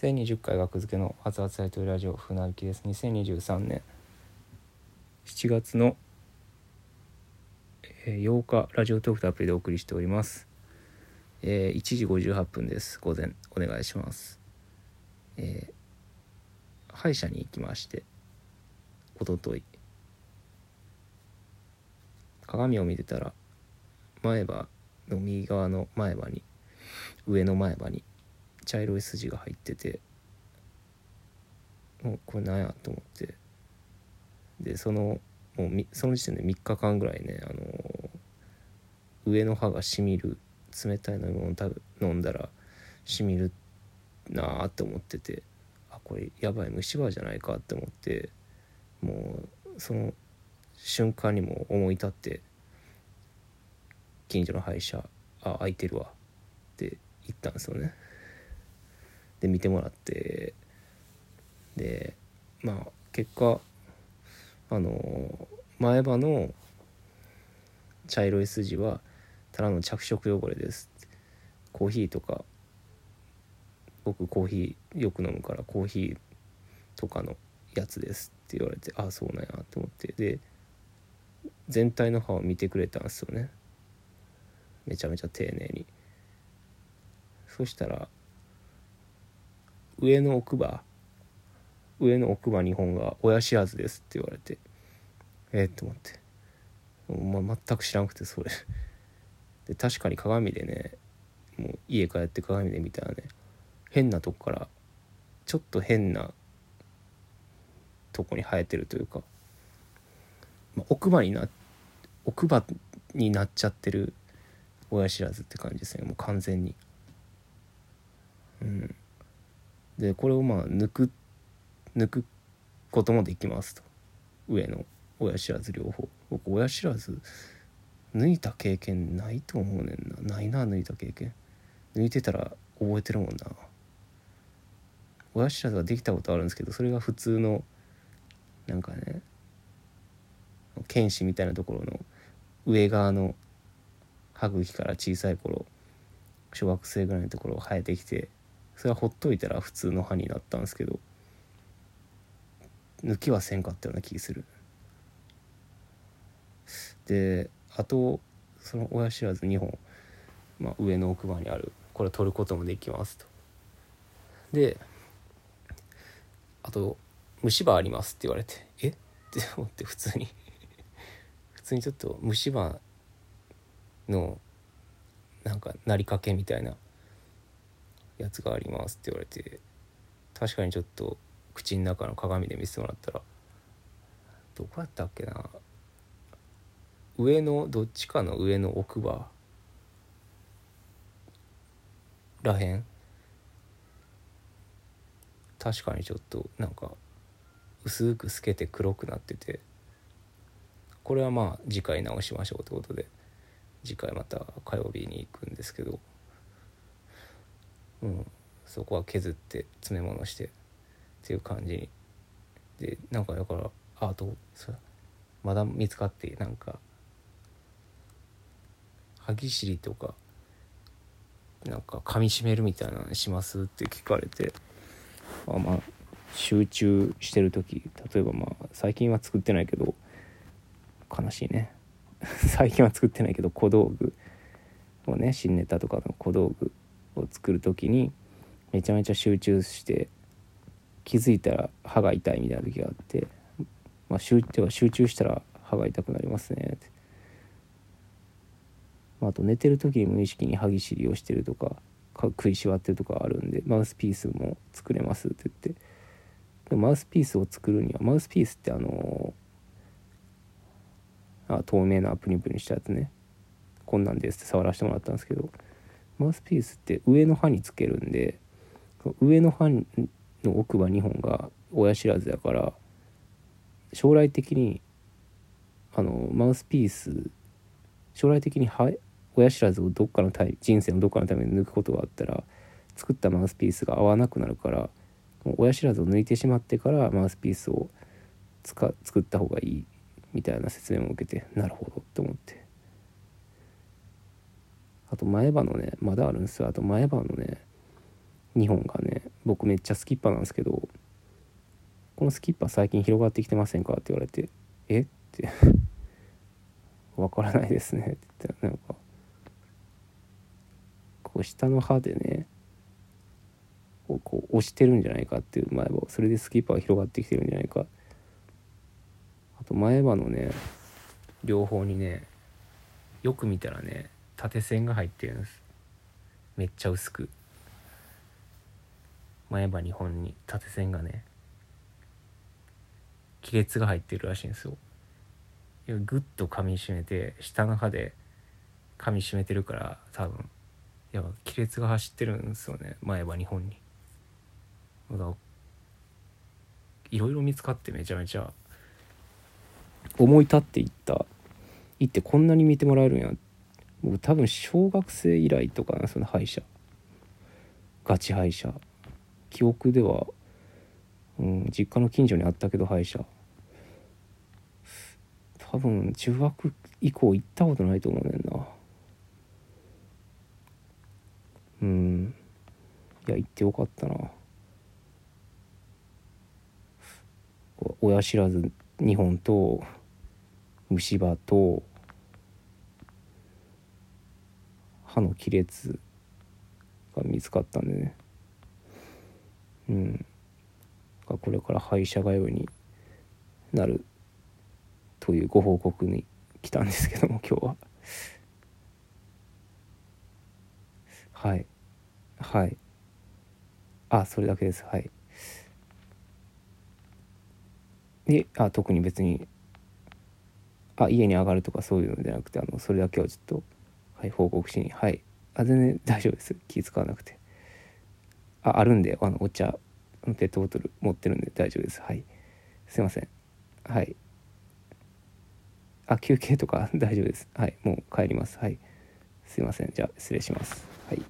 1020回学付けの熱々やりとりラジオ船行きです。2023年7月のえー8日ラジオトークとアプリでお送りしております、えー1時58分です。午前お願いします。えー歯医者に行きましておととい。鏡を見てたら前歯の右側の前歯に上の前歯に茶色い筋が入っててもうこれなんやと思ってでそのもうその時点で3日間ぐらいね、あの上の歯がしみる冷たい飲み物食べ飲んだらしみるなあって思っててあこれやばい虫歯じゃないかって思ってもうその瞬間にも思い立って近所の歯医者「あ空いてるわ」って言ったんですよね。で見てもらってでまあ結果あの前歯の茶色い筋はただの着色汚れですコーヒーとか僕コーヒーよく飲むからコーヒーとかのやつですって言われてああそうなんやと思ってで全体の歯を見てくれたんですよね。めちゃめちゃ丁寧に。そしたら上の奥歯上の奥歯2本が親知らずですって言われてえっと思って、ま、全く知らなくてそれ。で確かに鏡でねもう家帰って鏡で見たらね変なとこからちょっと変なとこに生えてるというか、ま、奥歯にな奥歯になっちゃってる親知らずって感じですねもう完全に。うん、でこれをまあ抜く抜くこともできますと。上の親知らず両方。僕親知らず抜いた経験ないと思うねんな。ないな抜いた経験。抜いてたら覚えてるもんな。親知らずができたことあるんですけどそれが普通のなんかね剣士みたいなところの上側の歯茎から小さい頃小学生ぐらいのところ生えてきてそれはほっといたら普通の歯になったんですけど抜きはせんかったような気する。であとその親知らず2本、まあ、上の奥歯にあるこれ取ることもできますと。であと虫歯ありますって言われてえ？って思って普通に普通にちょっと虫歯のなんかなりかけみたいなやつがありますって言われて確かにちょっと口の中の鏡で見せてもらったらどこやったっけな上のどっちかの上の奥歯らへん？確かにちょっとなんか薄く透けて黒くなっててこれはまあ次回直しましょうってことで次回また火曜日に行くんですけど。うん。そこは削って詰め物してっていう感じでなんかだからあとそうまだ見つかってなんか歯ぎしりとかなんか噛みしめるみたいなのしますって聞かれてあまあ集中してる時例えばまあ最近は作ってないけど悲しいね。最近は作ってないけど 小道具をね新ネタとかの小道具を作る時にめちゃめちゃ集中して気づいたら歯が痛いみたいな時があって、まあ、集では集中したら歯が痛くなりますねって、まあ、あと寝てる時に無意識に歯ぎしりをしてるとかか食いしばってるとかあるんでマウスピースも作れますって言って。マウスピースを作るにはマウスピースってあのあ透明なプニプニしたやつね。こんなんですって触らせてもらったんですけどマウスピースって上の歯につけるんで上の歯の奥歯2本が親知らずだから将来的にあのマウスピース将来的に歯親知らずをどっかのタイ人生のどっかのために抜くことがあったら作ったマウスピースが合わなくなるから親知らずを抜いてしまってからマウスピースを作った方がいいみたいな説明も受けてなるほどって思って。あと前歯のねまだあるんですよあと前歯のね2本がね僕めっちゃスキッパなんですけどこのスキッパ最近広がってきてませんか?」って言われて「え？っ?」て「わからないですね」って言ったらなんかこう下の歯でねこうこう押してるんじゃないかっていう前歯それでスキッパが広がってきてるんじゃないかあと前歯のね両方にねよく見たらね縦線が入ってるんです。めっちゃ薄く。前歯2本に。縦線がね亀裂が入ってるらしいんですよ。グッと噛みしめて下の歯で噛みしめてるから多分いや亀裂が走ってるんですよね。前歯2本に。だいろいろ見つかってめちゃめちゃ。思い立っていった。行ってこんなに見てもらえるんやって。僕多分小学生以来とかなその歯医者。ガチ歯医者。記憶では、うん、実家の近所にあったけど歯医者。多分中学以降行ったことないと思うねんな。うん。いや行ってよかったな。親知らず2本と虫歯と歯の亀裂が見つかったんでね。うん。これから歯医者通いになるというご報告に来たんですけども今日は。はい。はい。あそれだけです。はい。であ特に別にあ家に上がるとかそういうのじゃなくてあのそれだけはちょっと、はい、報告しに。はい。あ全然大丈夫です。気使わなくて。ああるんであのお茶ペットボトル持ってるんで大丈夫です。はい。すいません。はい。あ休憩とか 大丈夫です。はい。もう帰ります。はい。すいません。じゃあ失礼します。はい。